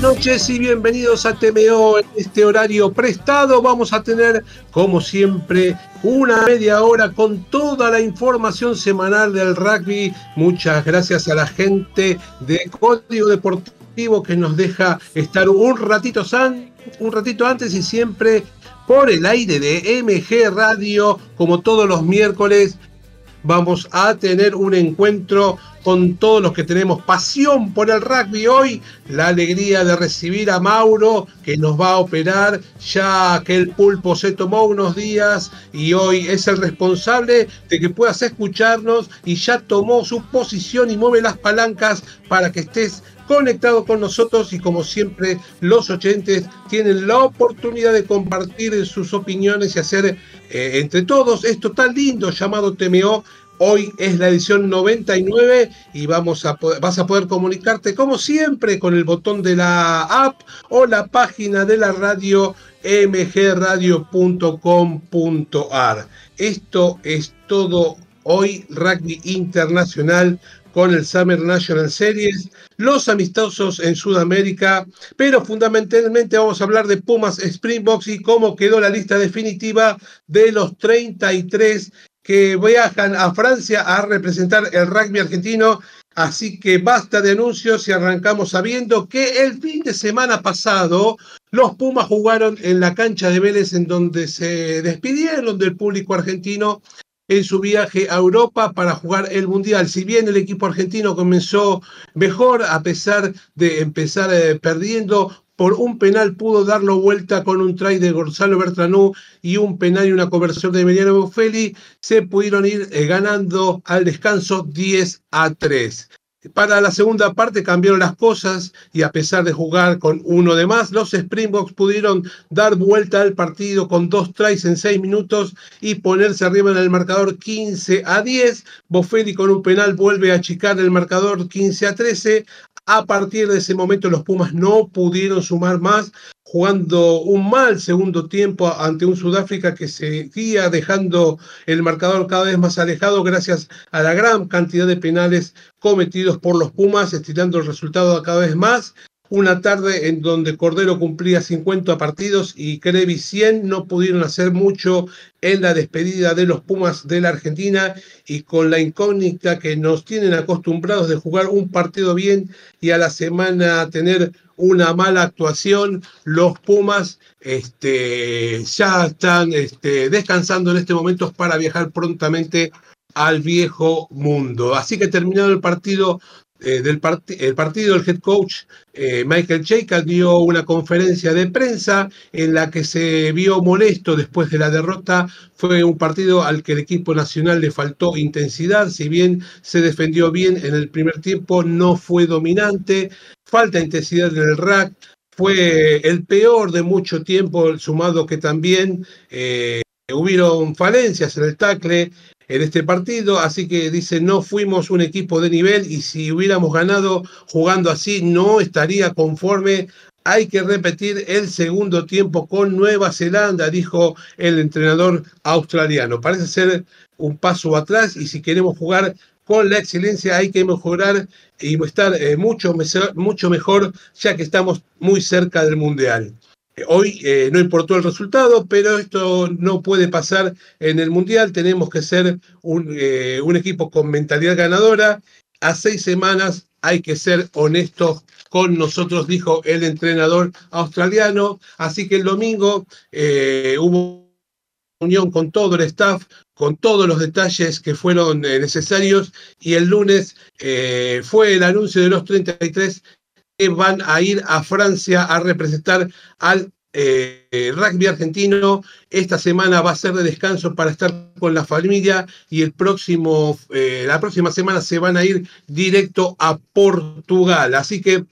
noches y bienvenidos a TMO en este horario prestado. Vamos a tener, como siempre, una media hora con toda la información semanal del rugby. Muchas gracias a la gente de Código Deportivo que nos deja estar un ratito, un ratito antes y siempre por el aire de MG Radio, como todos los miércoles. Vamos a tener un encuentro con todos los que tenemos pasión por el rugby hoy, la alegría de recibir a Mauro que nos va a operar ya que el pulpo se tomó unos días y hoy es el responsable de que puedas escucharnos y ya tomó su posición y mueve las palancas para que estés conectado con nosotros y como siempre los oyentes tienen la oportunidad de compartir sus opiniones y hacer eh, entre todos esto tan lindo llamado TMO Hoy es la edición 99 y vamos a vas a poder comunicarte como siempre con el botón de la app o la página de la radio mgradio.com.ar. Esto es todo hoy Rugby Internacional con el Summer National Series, los amistosos en Sudamérica, pero fundamentalmente vamos a hablar de Pumas Springboks y cómo quedó la lista definitiva de los 33 que viajan a Francia a representar el rugby argentino. Así que basta de anuncios y arrancamos sabiendo que el fin de semana pasado los Pumas jugaron en la cancha de Vélez en donde se despidieron del público argentino en su viaje a Europa para jugar el Mundial. Si bien el equipo argentino comenzó mejor, a pesar de empezar eh, perdiendo, por un penal pudo darlo vuelta con un try de Gonzalo Bertranú y un penal y una conversión de Emiliano Buffelli, se pudieron ir eh, ganando al descanso 10 a 3. Para la segunda parte cambiaron las cosas y a pesar de jugar con uno de más, los Springboks pudieron dar vuelta al partido con dos tries en seis minutos y ponerse arriba en el marcador 15 a 10. Boffelli con un penal vuelve a achicar el marcador 15 a 13. A partir de ese momento los Pumas no pudieron sumar más, jugando un mal segundo tiempo ante un Sudáfrica que seguía dejando el marcador cada vez más alejado gracias a la gran cantidad de penales cometidos por los Pumas, estirando el resultado cada vez más una tarde en donde Cordero cumplía 50 partidos y Crevi 100 no pudieron hacer mucho en la despedida de los Pumas de la Argentina y con la incógnita que nos tienen acostumbrados de jugar un partido bien y a la semana tener una mala actuación, los Pumas este, ya están este, descansando en este momento para viajar prontamente al viejo mundo. Así que terminado el partido eh, del el partido, el head coach eh, Michael Cheika dio una conferencia de prensa en la que se vio molesto después de la derrota. Fue un partido al que el equipo nacional le faltó intensidad, si bien se defendió bien en el primer tiempo, no fue dominante, falta intensidad en el rack, fue el peor de mucho tiempo, sumado que también eh, hubieron falencias en el tackle, en este partido, así que dice, no fuimos un equipo de nivel y si hubiéramos ganado jugando así no estaría conforme. Hay que repetir el segundo tiempo con Nueva Zelanda, dijo el entrenador australiano. Parece ser un paso atrás y si queremos jugar con la excelencia hay que mejorar y estar eh, mucho, mucho mejor ya que estamos muy cerca del Mundial. Hoy eh, no importó el resultado, pero esto no puede pasar en el Mundial. Tenemos que ser un, eh, un equipo con mentalidad ganadora. A seis semanas hay que ser honestos con nosotros, dijo el entrenador australiano. Así que el domingo eh, hubo unión con todo el staff, con todos los detalles que fueron necesarios y el lunes fue el anuncio de los 33 van a ir a Francia a representar al eh, rugby argentino. Esta semana va a ser de descanso para estar con la familia y el próximo, eh, la próxima semana se van a ir directo a Portugal. Así que,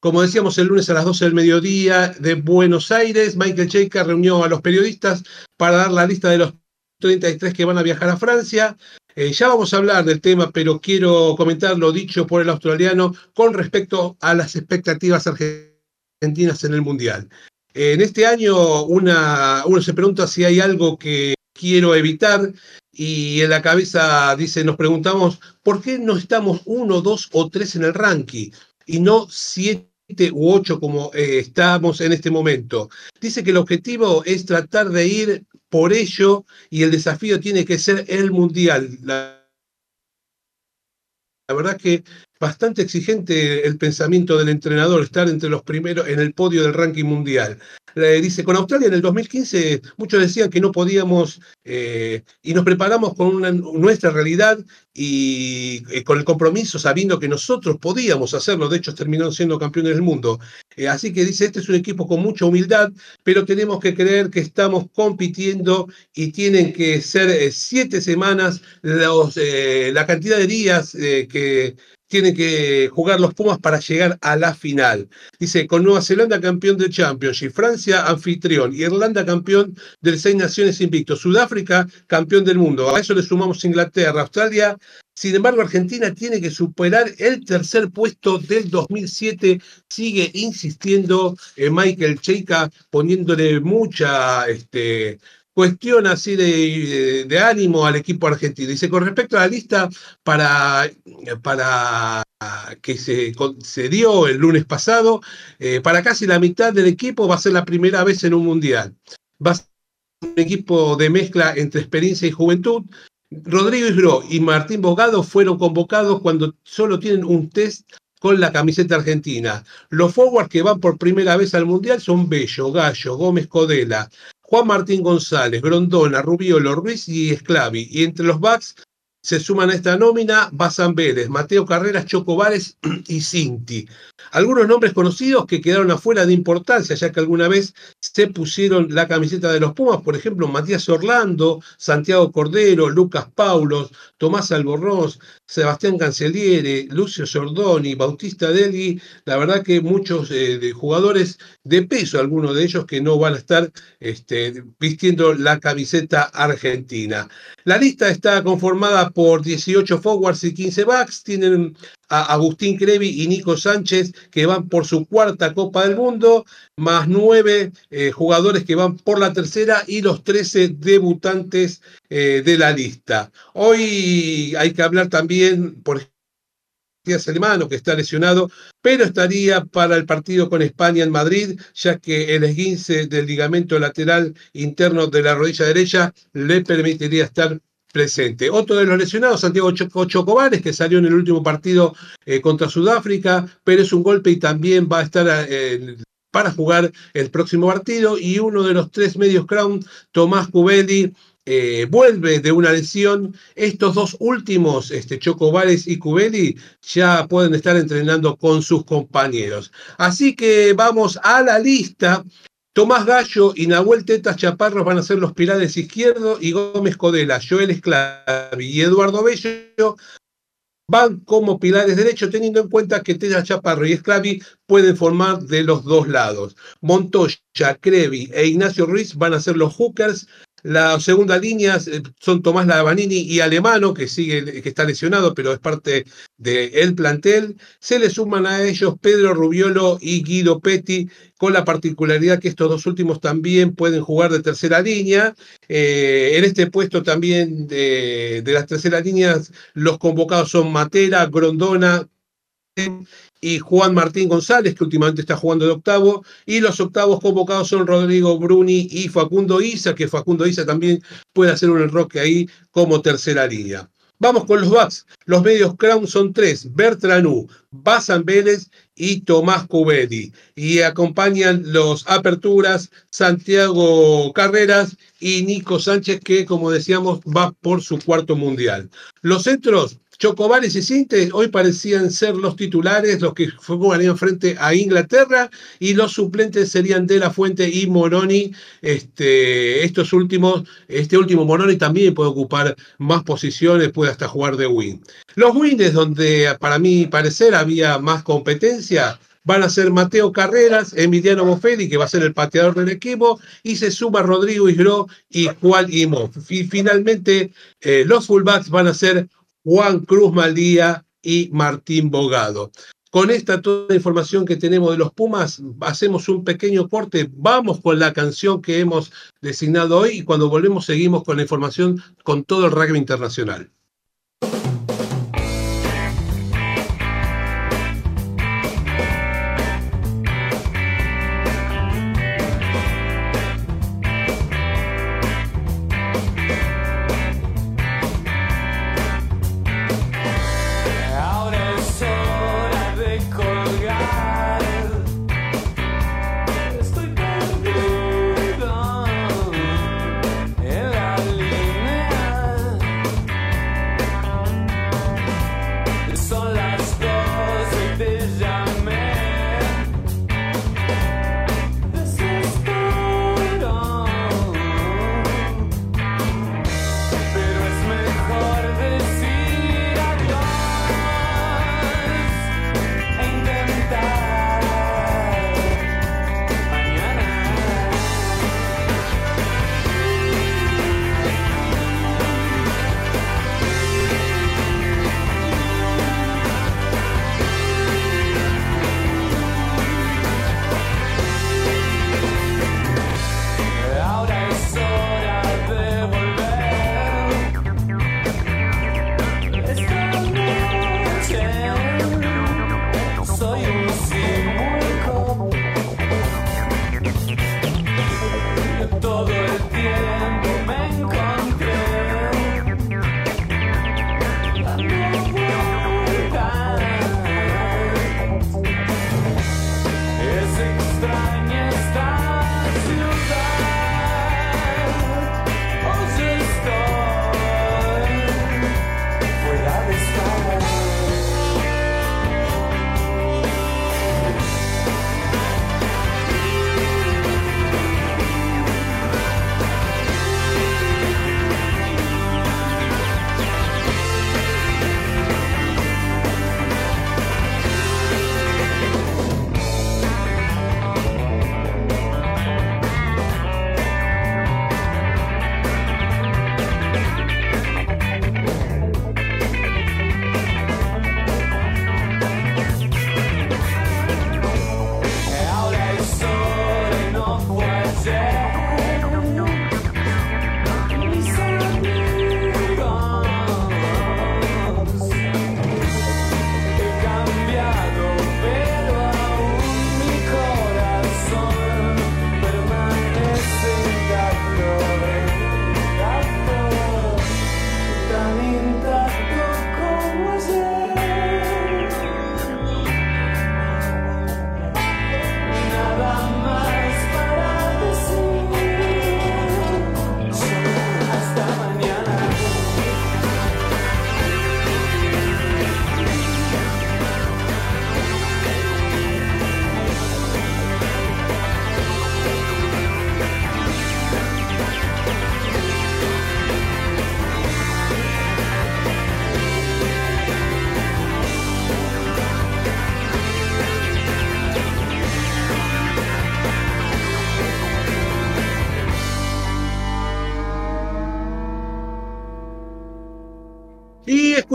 como decíamos el lunes a las 12 del mediodía de Buenos Aires, Michael Cheika reunió a los periodistas para dar la lista de los 33 que van a viajar a Francia. Eh, ya vamos a hablar del tema, pero quiero comentar lo dicho por el australiano con respecto a las expectativas argentinas en el Mundial. En este año uno se pregunta si hay algo que quiero evitar y en la cabeza dice, nos preguntamos, ¿por qué no estamos uno, dos o tres en el ranking y no siete u 8 como eh, estamos en este momento. Dice que el objetivo es tratar de ir por ello y el desafío tiene que ser el mundial. La, la verdad que bastante exigente el pensamiento del entrenador, estar entre los primeros en el podio del ranking mundial. Eh, dice, con Australia en el 2015 muchos decían que no podíamos eh, y nos preparamos con nuestra realidad y eh, con el compromiso sabiendo que nosotros podíamos hacerlo, de hecho terminaron siendo campeones del mundo. así que dice, este es un equipo con mucha humildad, pero tenemos que creer que estamos compitiendo y tienen que ser siete semanas los, la cantidad de días que tienen que jugar los Pumas para llegar a la final. Dice, con Nueva Zelanda campeón del Championship, Francia anfitrión, Irlanda campeón del Seis Naciones Invicto, Sudáfrica campeón del mundo. A eso le sumamos Inglaterra, Australia. Sin embargo, Argentina tiene que superar el tercer puesto del 2007. Sigue insistiendo eh, Michael Cheika, poniéndole mucha este, cuestión así de, ánimo al equipo argentino. Dice, con respecto a la lista para, para que se, se dio el lunes pasado, eh, para casi la mitad del equipo va a ser la primera vez en un mundial. Va a ser un equipo de mezcla entre experiencia y juventud. Rodrigo Isgro y Martín Bogado fueron convocados cuando solo tienen un test con la camiseta argentina. Los forwards que van por primera vez al Mundial son Bello, Gallo, Gómez Codela, Juan Martín González, Grondona, Rubiolo, Ruiz y Esclavi. Y entre los backs se suman a esta nómina Bazán Vélez, Mateo Carreras, Choco y Cinti. Algunos nombres conocidos que quedaron afuera de importancia, ya que alguna vez se pusieron la camiseta de los Pumas, por ejemplo, Matías Orlando, Santiago Cordero, Lucas Paulos, Tomás Albornoz, Sebastián Canceliere, Lucio Sordoni, Bautista Delgui, la verdad que muchos eh, jugadores de peso, algunos de ellos que no van a estar este, vistiendo la camiseta argentina. La lista está conformada por 18 forwards y 15 backs. Tienen a Agustín Crevi y Nico Sánchez que van por su cuarta Copa del Mundo, más nueve eh, jugadores que van por la tercera y los 13 debutantes eh, de la lista. Hoy hay que hablar también, por ejemplo, Alemano, que está lesionado, pero estaría para el partido con España en Madrid, ya que el esguince del ligamento lateral interno de la rodilla derecha le permitiría estar presente. Otro de los lesionados, Santiago Chocobares, que salió en el último partido eh, contra Sudáfrica, pero es un golpe y también va a estar eh, para jugar el próximo partido. Y uno de los tres medios Crown, Tomás Cubelli, eh, vuelve de una lesión. Estos dos últimos, este, Chocobares y Cubelli, ya pueden estar entrenando con sus compañeros. Así que vamos a la lista Tomás Gallo y Nahuel Tetas Chaparros van a ser los pilares izquierdos y Gómez Codela, Joel Esclavi y Eduardo Bello van como pilares derechos, teniendo en cuenta que Tetas Chaparro y Esclavi pueden formar de los dos lados. Montoya, Crevi e Ignacio Ruiz van a ser los hookers la segunda línea eh, son Tomás Lavanini y Alemano, que sigue, que está lesionado, pero es parte del plantel. Se le suman a ellos Pedro Rubiolo y Guido Petti, con la particularidad que estos dos últimos también pueden jugar de tercera línea. Eh, en este puesto también de, de las terceras líneas, los convocados son Matera, Grondona, y Juan Martín González, que últimamente está jugando de octavo, y los octavos convocados son Rodrigo Bruni y Facundo Isa, que Facundo Isa también puede hacer un enroque ahí como tercera línea. Vamos con los backs. Los medios Crown son tres: Bertranú, Bazan Vélez y Tomás Cubedi. Y acompañan los aperturas Santiago Carreras y Nico Sánchez, que como decíamos va por su cuarto mundial. Los centros, Chocobares y Cintes hoy parecían ser los titulares, los que jugarían frente a Inglaterra, y los suplentes serían De La Fuente y Moroni. Este, estos últimos, este último Moroni también puede ocupar más posiciones, puede hasta jugar de win. Los wins, donde para mí parecer había más competencia, van a ser Mateo Carreras, Emiliano Boffelli, que va a ser el pateador del equipo, y se suma Rodrigo Isgro y Juan Imo. Y finalmente, eh, los fullbacks van a ser Juan Cruz Maldía y Martín Bogado. Con esta toda la información que tenemos de los Pumas, hacemos un pequeño corte, vamos con la canción que hemos designado hoy y cuando volvemos seguimos con la información con todo el rugby internacional.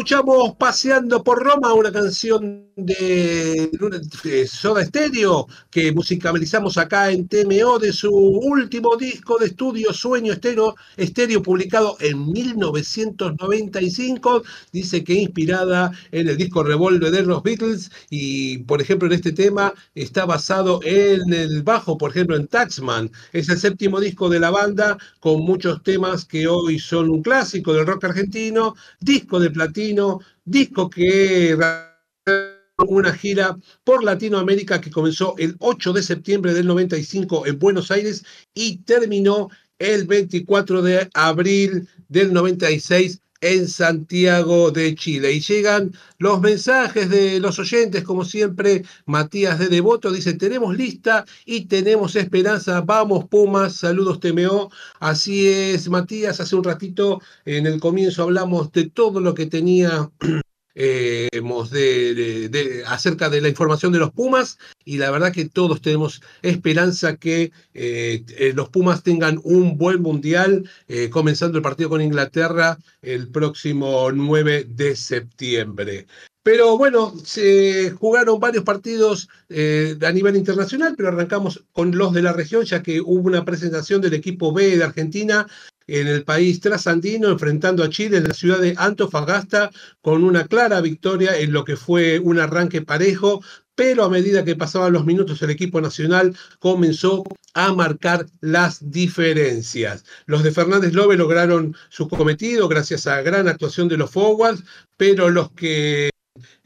Escuchamos Paseando por Roma, una canción de, Soda Stereo que musicalizamos acá en TMO de su último disco de estudio Sueño Estéreo, estéreo publicado en 1995. Dice que inspirada en el disco Revolver de los Beatles y, por ejemplo, en este tema está basado en el bajo, por ejemplo, en Taxman. Es el séptimo disco de la banda con muchos temas que hoy son un clásico del rock argentino, disco de platino disco que una gira por Latinoamérica que comenzó el 8 de septiembre del 95 en Buenos Aires y terminó el 24 de abril del 96 en Santiago de Chile. Y llegan los mensajes de los oyentes, como siempre, Matías de Devoto dice, tenemos lista y tenemos esperanza, vamos Pumas, saludos TMO. Así es, Matías, hace un ratito en el comienzo hablamos de todo lo que tenía eh, acerca de la información de los Pumas y la verdad que todos tenemos esperanza que eh, eh, los Pumas tengan un buen mundial, comenzando el partido con Inglaterra el próximo 9 de septiembre. Pero bueno, se jugaron varios partidos a nivel internacional, pero arrancamos con los de la región, ya que hubo una presentación del equipo B de Argentina en el país trasandino, enfrentando a Chile en la ciudad de Antofagasta, con una clara victoria en lo que fue un arranque parejo, pero a medida que pasaban los minutos el equipo nacional comenzó a marcar las diferencias. Los de Fernández Lobe lograron su cometido gracias a gran actuación de los forwards, pero los que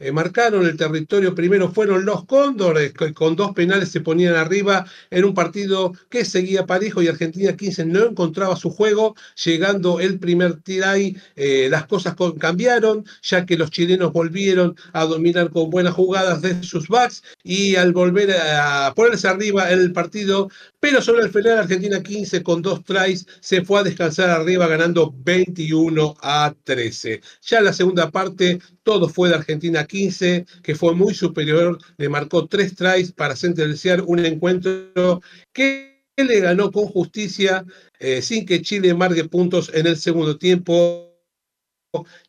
eh, marcaron el territorio primero fueron los Cóndores, con dos penales se ponían arriba en un partido que seguía parejo y Argentina 15 no encontraba su juego. Llegando el primer tiray, eh, las cosas cambiaron, ya que los chilenos volvieron a dominar con buenas jugadas de sus backs y al volver a ponerse arriba en el partido, pero sobre el final Argentina 15 con dos tries se fue a descansar arriba ganando 21 a 13. Ya en la segunda parte todo fue de Argentina 15, que fue muy superior, le marcó tres tries para sentenciar un encuentro que le ganó con justicia eh, sin que Chile marque puntos en el segundo tiempo.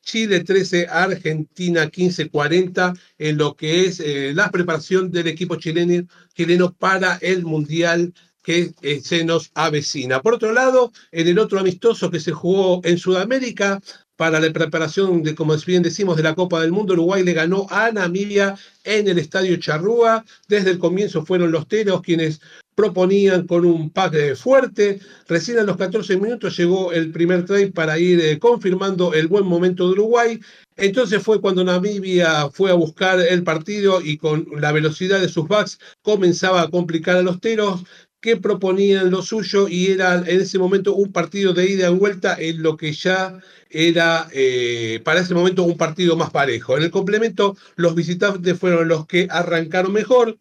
Chile 13, Argentina 15, 40 en lo que es eh, la preparación del equipo chileno, chileno para el Mundial que eh, se nos avecina. Por otro lado, en el otro amistoso que se jugó en Sudamérica, para la preparación de, como bien decimos, de la Copa del Mundo. Uruguay le ganó a Namibia en el Estadio Charrúa. Desde el comienzo fueron los teros quienes proponían con un pack fuerte. Recién a los 14 minutos llegó el primer trade para ir eh, confirmando el buen momento de Uruguay. Entonces fue cuando Namibia fue a buscar el partido y con la velocidad de sus backs comenzaba a complicar a los teros que proponían lo suyo y era en ese momento un partido de ida y vuelta en lo que ya era eh, para ese momento un partido más parejo. En el complemento, los visitantes fueron los que arrancaron mejor,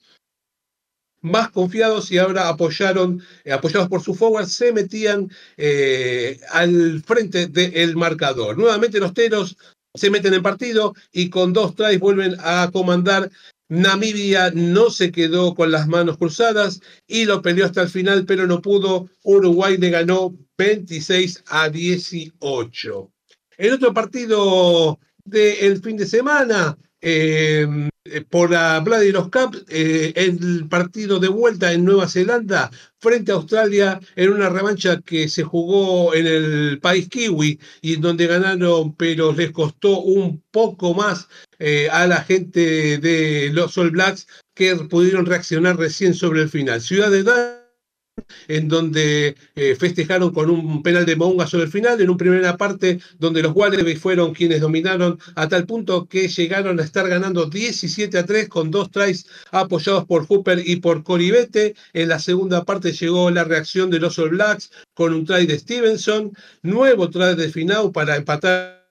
más confiados y ahora apoyaron, eh, apoyados por su forward, se metían eh, al frente del marcador. Nuevamente los teros se meten en partido y con dos tries vuelven a comandar Namibia no se quedó con las manos cruzadas y lo peleó hasta el final, pero no pudo. Uruguay le ganó 26 a 18. El otro partido del fin de semana, eh, por la Vladimir Cup, eh, el partido de vuelta en Nueva Zelanda frente a Australia en una revancha que se jugó en el país kiwi y donde ganaron, pero les costó un poco más eh, a la gente de los All Blacks que pudieron reaccionar recién sobre el final. Ciudad de en donde eh, festejaron con un penal de Mounga sobre el final, en una primera parte donde los Wallabies fueron quienes dominaron a tal punto que llegaron a estar ganando 17 a 3 con dos tries apoyados por Hooper y por Coribete. En la segunda parte llegó la reacción de los All Blacks con un try de Stevenson, nuevo try de Finau para empatar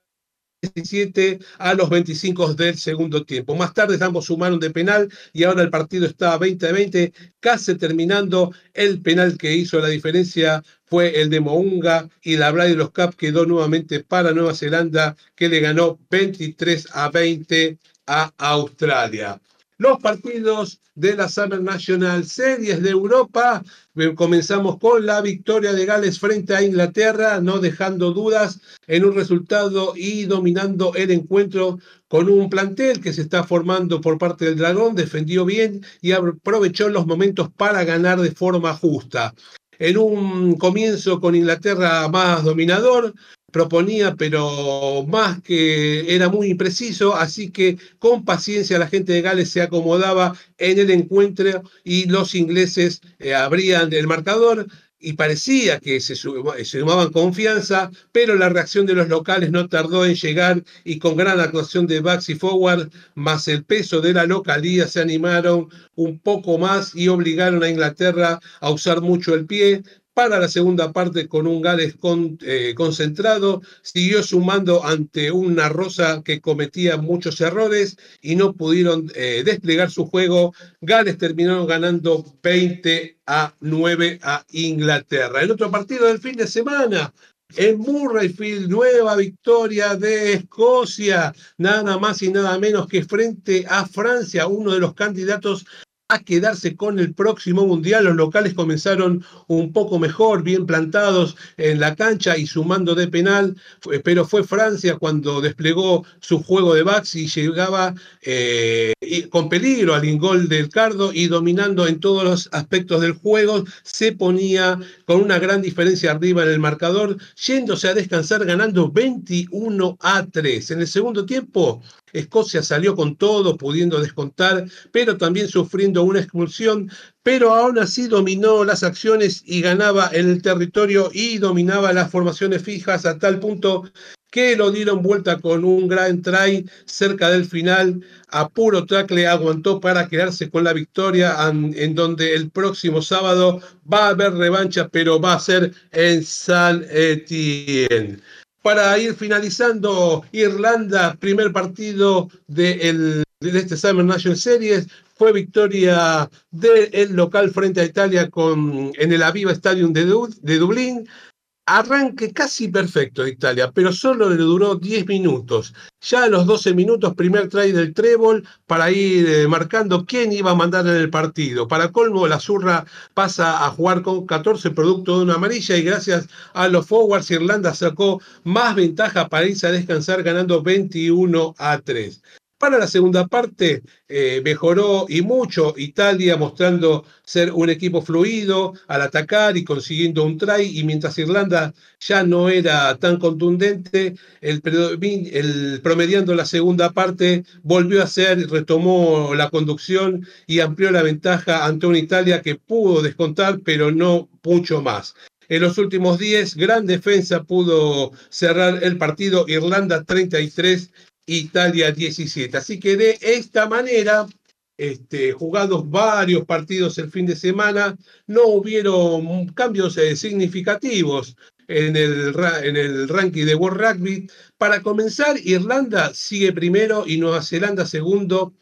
17 a los 25 del segundo tiempo. Más tarde ambos sumaron de penal y ahora el partido está 20 a 20, casi terminando. El penal que hizo la diferencia fue el de Mounga y la Brady los Cup quedó nuevamente para Nueva Zelanda que le ganó 23 a 20 a Australia. Los partidos de la Summer National Series de Europa. Eh, comenzamos con la victoria de Gales frente a Inglaterra, no dejando dudas en un resultado y dominando el encuentro con un plantel que se está formando por parte del Dragón, defendió bien y aprovechó los momentos para ganar de forma justa. En un comienzo con Inglaterra más dominador, proponía, pero más que era muy impreciso, así que con paciencia la gente de Gales se acomodaba en el encuentro y los ingleses eh, abrían el marcador y parecía que se, sumaban confianza, pero la reacción de los locales no tardó en llegar y con gran actuación de backs y forward, más el peso de la localía, se animaron un poco más y obligaron a Inglaterra a usar mucho el pie, para la segunda parte con un Gales eh, concentrado, siguió sumando ante una Rosa que cometía muchos errores y no pudieron eh, desplegar su juego. Gales terminó ganando 20 a 9 a Inglaterra. El otro partido del fin de semana, en Murrayfield, nueva victoria de Escocia, nada más y nada menos que frente a Francia, uno de los candidatos a quedarse con el próximo mundial. Los locales comenzaron un poco mejor, bien plantados en la cancha y sumando de penal, pero fue Francia cuando desplegó su juego de backs y llegaba eh, con peligro al ingol del Cardo y dominando en todos los aspectos del juego, se ponía con una gran diferencia arriba en el marcador, yéndose a descansar ganando 21 a 3. En el segundo tiempo, Escocia salió con todo, pudiendo descontar, pero también sufriendo una expulsión, pero aún así dominó las acciones y ganaba el territorio y dominaba las formaciones fijas a tal punto que lo dieron vuelta con un gran try cerca del final. A puro tackle aguantó para quedarse con la victoria, en, donde el próximo sábado va a haber revancha, pero va a ser en San Etienne para ir finalizando, Irlanda, primer partido de, este Summer National Series, fue victoria del local frente a Italia con, en el Aviva Stadium de, de Dublín. Arranque casi perfecto de Italia, pero solo le duró 10 minutos. Ya a los 12 minutos, primer try del trébol para ir eh, marcando quién iba a mandar en el partido. Para colmo, la Zurra pasa a jugar con 14 producto de una amarilla y gracias a los forwards, Irlanda sacó más ventaja para irse a descansar ganando 21 a 3. Para la segunda parte eh, mejoró y mucho Italia mostrando ser un equipo fluido al atacar y consiguiendo un try y mientras Irlanda ya no era tan contundente, el, promediando la segunda parte volvió a ser, retomó la conducción y amplió la ventaja ante una Italia que pudo descontar pero no mucho más. En los últimos 10, gran defensa pudo cerrar el partido. Irlanda 33, Italia 17. Así que de esta manera, este, jugados varios partidos el fin de semana, no hubieron cambios eh, significativos en el, en el ranking de World Rugby. Para comenzar, Irlanda sigue primero y Nueva Zelanda segundo,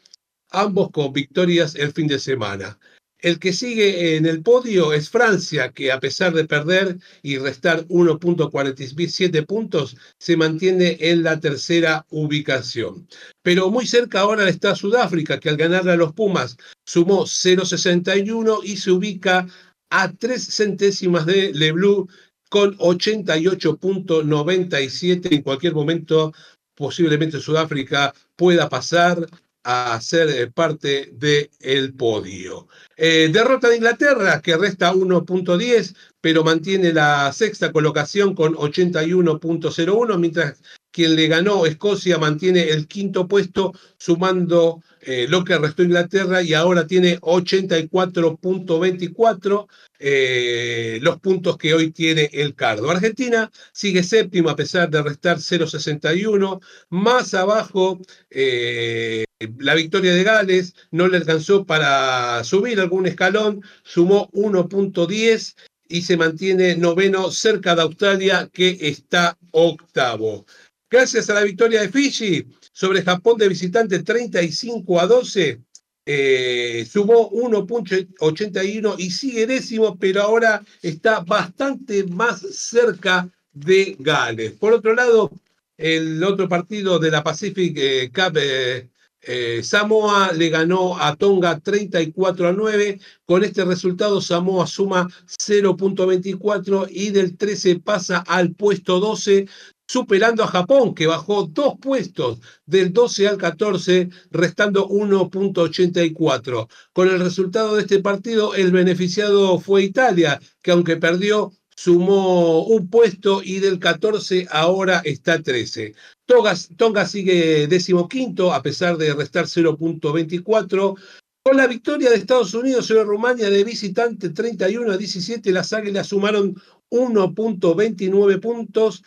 ambos con victorias el fin de semana. El que sigue en el podio es Francia, que a pesar de perder y restar 1.47 puntos, se mantiene en la tercera ubicación. Pero muy cerca ahora está Sudáfrica, que al ganarle a los Pumas sumó 0.61 y se ubica a tres centésimas de Le Bleu con 88.97. En cualquier momento, posiblemente Sudáfrica pueda pasar a ser eh, parte del podio. Eh, derrota de Inglaterra, que resta 1.10, pero mantiene la sexta colocación con 81.01, mientras quien le ganó Escocia mantiene el quinto puesto, sumando eh, lo que restó Inglaterra y ahora tiene 84.24 eh, los puntos que hoy tiene el Cardo. Argentina sigue séptimo a pesar de restar 0.61. Más abajo, eh, la victoria de Gales no le alcanzó para subir algún escalón, sumó 1.10 y se mantiene noveno cerca de Australia que está octavo. Gracias a la victoria de Fiji sobre Japón de visitante 35 a 12, eh, sumó 1.81 y sigue décimo, pero ahora está bastante más cerca de Gales. Por otro lado, el otro partido de la Pacific eh, Cup, eh, Eh, Samoa le ganó a Tonga 34 a 9. Con este resultado, Samoa suma 0.24 y del 13 pasa al puesto 12, superando a Japón, que bajó dos puestos del 12 al 14, restando 1.84. Con el resultado de este partido, el beneficiado fue Italia, que aunque perdió, sumó un puesto y del 14 ahora está 13. Tonga, sigue decimoquinto a pesar de restar 0.24. Con la victoria de Estados Unidos sobre Rumania de visitante 31 a 17, las Águilas sumaron 1.29 puntos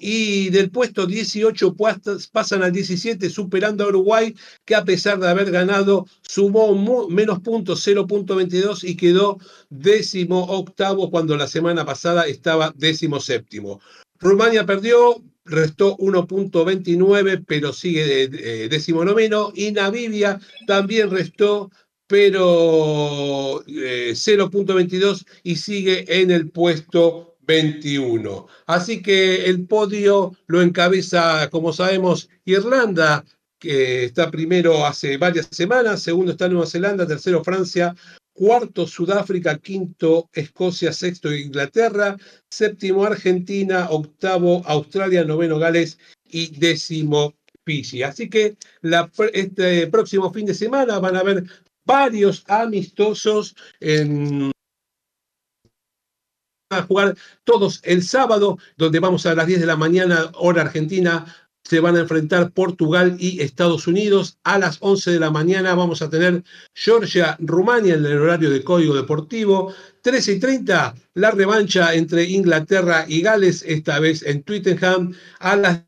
y del puesto 18 pasan al 17 superando a Uruguay que a pesar de haber ganado sumó menos puntos 0.22 y quedó décimo octavo cuando la semana pasada estaba décimo séptimo. Rumania perdió, restó 1.29 pero sigue de, décimo y Namibia también restó pero 0.22 eh, y sigue en el puesto 21. Así que el podio lo encabeza, como sabemos, Irlanda, que está primero hace varias semanas, segundo está Nueva Zelanda, tercero Francia, cuarto Sudáfrica, quinto Escocia, sexto Inglaterra, séptimo Argentina, octavo Australia, noveno Gales y décimo Fiji. Así que este próximo fin de semana van a haber varios amistosos en a jugar todos el sábado, donde vamos a las 10 de la mañana, hora argentina, se van a enfrentar Portugal y Estados Unidos. A las 11 de la mañana vamos a tener Georgia, Rumania en el horario de Código Deportivo. 13 y 30, la revancha entre Inglaterra y Gales, esta vez en Twittenham. A las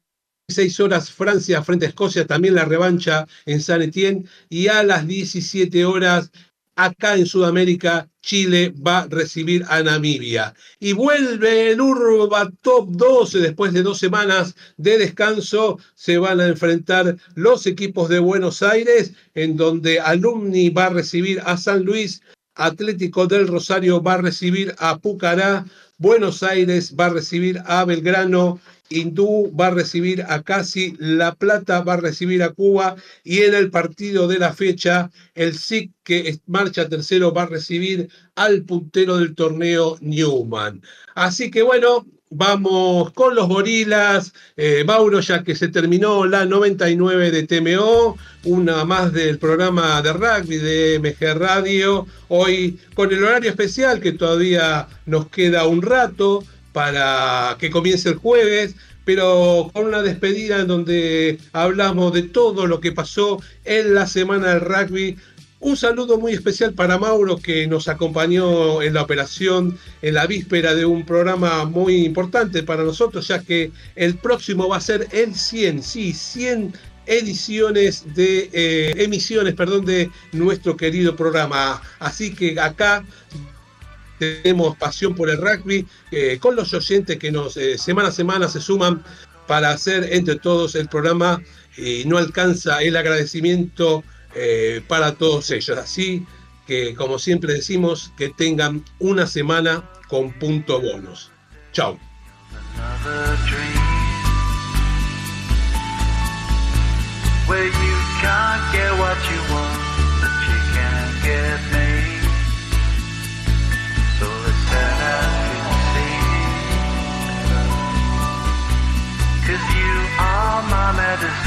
16 horas, Francia frente a Escocia, también la revancha en San Etienne. Y a las 17 horas, acá en Sudamérica, Chile va a recibir a Namibia. Y vuelve el Urba Top 12 después de dos semanas de descanso. Se van a enfrentar los equipos de Buenos Aires, en donde Alumni va a recibir a San Luis, Atlético del Rosario va a recibir a Pucará, Buenos Aires va a recibir a Belgrano Hindú va a recibir a Casi, La Plata va a recibir a Cuba y en el partido de la fecha el SIC que marcha tercero va a recibir al puntero del torneo Newman. Así que bueno, vamos con los gorilas. Eh, Mauro, ya que se terminó la 99 de TMO, una más del programa de rugby de MG Radio, hoy con el horario especial que todavía nos queda un rato para que comience el jueves, pero con una despedida en donde hablamos de todo lo que pasó en la semana del rugby. Un saludo muy especial para Mauro que nos acompañó en la operación en la víspera de un programa muy importante para nosotros, ya que el próximo va a ser el 100, sí, 100 ediciones de eh, emisiones, perdón, de nuestro querido programa. Así que acá tenemos pasión por el rugby, eh, con los oyentes que nos eh, semana a semana se suman para hacer entre todos el programa y no alcanza el agradecimiento eh, para todos ellos. Así que, como siempre decimos, que tengan una semana con punto bonus. Chao. our mom